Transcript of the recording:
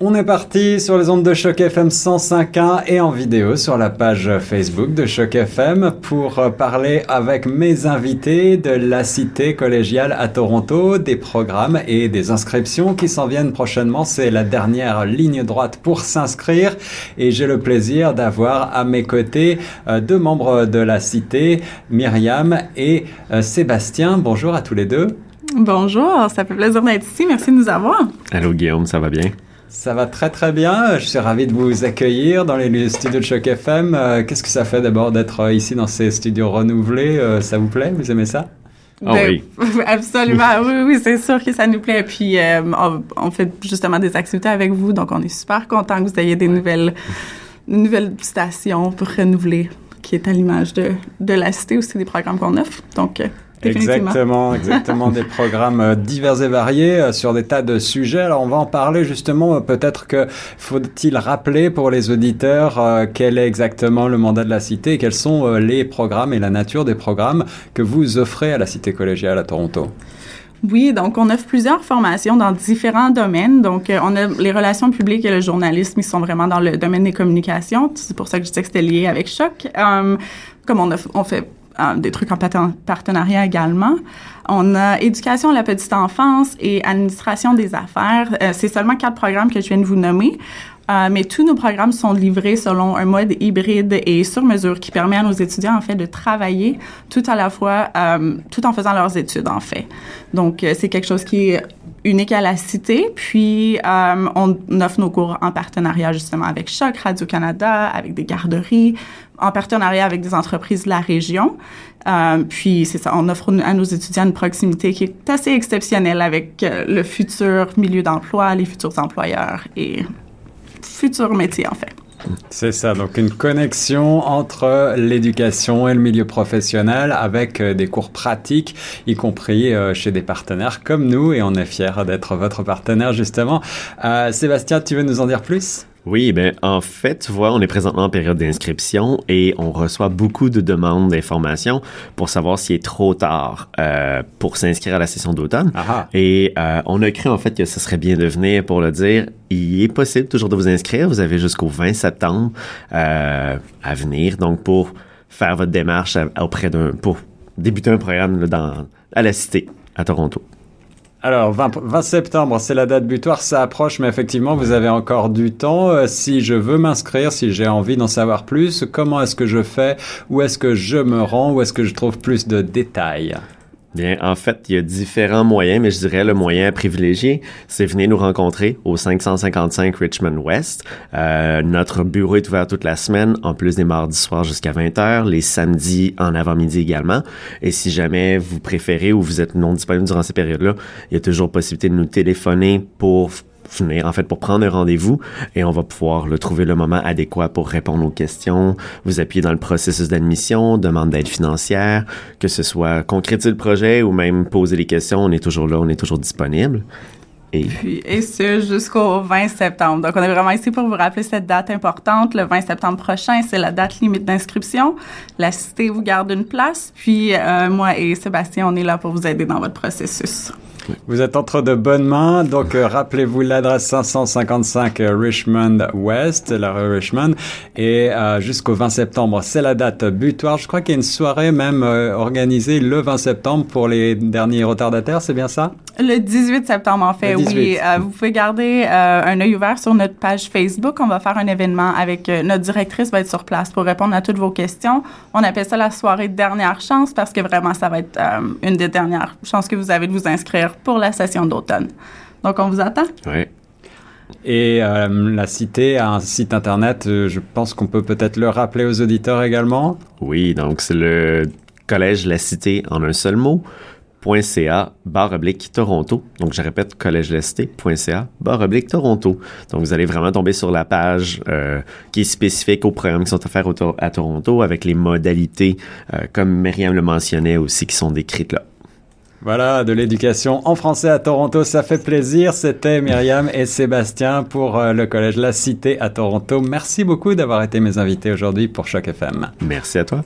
On est parti sur les ondes de Choc FM 105.1 et en vidéo sur la page Facebook de Choc FM pour parler avec mes invités de la cité collégiale à Toronto, des programmes et des inscriptions qui s'en viennent prochainement. C'est la dernière ligne droite pour s'inscrire et j'ai le plaisir d'avoir à mes côtés euh, deux membres de la cité, Myriam et euh, Sébastien. Bonjour à tous les deux. Bonjour, ça fait plaisir d'être ici. Merci de nous avoir. Allô Guillaume, ça va bien? Ça va très très bien. Je suis ravi de vous accueillir dans les studios de Choc FM. Euh, qu'est-ce que ça fait d'abord d'être euh, ici dans ces studios renouvelés? Euh, Ça vous plaît? Vous aimez ça? Oh, oui. Absolument. oui, oui, c'est sûr que ça nous plaît. Puis on, fait justement des activités avec vous, donc on est super content que vous ayez des nouvelles, une nouvelle station pour renouveler, qui est à l'image de, de la cité aussi des programmes qu'on offre. Donc Exactement, exactement des programmes euh, divers et variés euh, sur des tas de sujets. Alors on va en parler justement. Euh, peut-être que faut-il rappeler pour les auditeurs quel est exactement le mandat de la cité et quels sont les programmes et la nature des programmes que vous offrez à la cité collégiale à Toronto? Oui, donc on offre plusieurs formations dans différents domaines. Donc, on a les relations publiques et le journalisme, ils sont vraiment dans le domaine des communications. C'est pour ça que je disais que c'était lié avec Choc. comme on, a, on fait des trucs en partenariat également. On a éducation à la petite enfance et administration des affaires. Euh, c'est seulement quatre programmes que je viens de vous nommer. Euh, mais tous nos programmes sont livrés selon un mode hybride et sur mesure qui permet à nos étudiants en fait de travailler tout à la fois, euh, tout en faisant leurs études en fait. Donc c'est quelque chose qui est unique à la cité. Puis euh, on offre nos cours en partenariat justement avec Choc Radio Canada, avec des garderies, en partenariat avec des entreprises de la région. Euh, puis c'est ça, on offre à nos étudiants une proximité qui est assez exceptionnelle avec le futur milieu d'emploi, les futurs employeurs et futur métier, en fait. C'est ça, donc une connexion entre l'éducation et le milieu professionnel avec euh, des cours pratiques, y compris euh, chez des partenaires comme nous, et on est fiers d'être votre partenaire justement. Euh, Sébastien, tu veux nous en dire plus? Oui, ben en fait, tu vois, on est présentement en période d'inscription et on reçoit beaucoup de demandes d'informations pour savoir s'il est trop tard euh, pour s'inscrire à la session d'automne. Et euh, on a cru en fait que ce serait bien de venir pour le dire. Il est possible toujours de vous inscrire. Vous avez jusqu'au 20 septembre euh, à venir, donc pour faire votre démarche auprès d'un pour débuter un programme dans à la Cité à Toronto. Alors, 20, septembre, c'est la date butoir, ça approche, mais effectivement, vous avez encore du temps. Euh, si je veux m'inscrire, si j'ai envie d'en savoir plus, comment est-ce que je fais? Où est-ce que je me rends? Où est-ce que je trouve plus de détails? Bien, en fait, il y a différents moyens, mais je dirais le moyen privilégié, c'est venir nous rencontrer au 555 Richmond West. Euh, notre bureau est ouvert toute la semaine, en plus des mardis soirs jusqu'à 20h, les samedis en avant-midi également. Et si jamais vous préférez ou vous êtes non disponible durant ces périodes-là, il y a toujours possibilité de nous téléphoner pour venir en fait pour prendre un rendez-vous et on va pouvoir le trouver le moment adéquat pour répondre aux questions, vous appuyer dans le processus d'admission, demande d'aide financière, que ce soit concrétiser le projet ou même poser les questions, on est toujours là, on est toujours disponible. Et, Puis, et ce jusqu'au 20 septembre. Donc, on est vraiment ici pour vous rappeler cette date importante. Le 20 septembre prochain, c'est la date limite d'inscription. La cité vous garde une place. Puis, euh, moi et Sébastien, on est là pour vous aider dans votre processus. Vous êtes entre de bonnes mains, donc euh, rappelez-vous l'adresse 555 euh, Richmond West, la rue Richmond, et euh, jusqu'au 20 septembre, c'est la date butoir. Je crois qu'il y a une soirée même organisée le 20 septembre pour les derniers retardataires, c'est bien ça? Le 18 septembre, en fait, oui. vous pouvez garder un œil ouvert sur notre page Facebook. On va faire un événement avec notre directrice va être sur place pour répondre à toutes vos questions. On appelle ça la soirée dernière chance parce que vraiment, ça va être une des dernières chances que vous avez de vous inscrire pour la session d'automne. Donc, on vous attend. Oui. Et euh, la cité a un site internet, euh, je pense qu'on peut peut-être le rappeler aux auditeurs également. Oui, donc c'est le collège La Cité en un seul mot. .ca barre oblique Toronto. Donc, je répète, collège .ca barre oblique Toronto. Donc, vous allez vraiment tomber sur la page euh, qui est spécifique aux programmes qui sont offerts à Toronto avec les modalités, comme Myriam le mentionnait aussi, qui sont décrites là. Voilà, de l'éducation en français à Toronto, ça fait plaisir. C'était Myriam et Sébastien pour euh, le Collège La Cité à Toronto. Merci beaucoup d'avoir été mes invités aujourd'hui pour Choc FM. Merci à toi.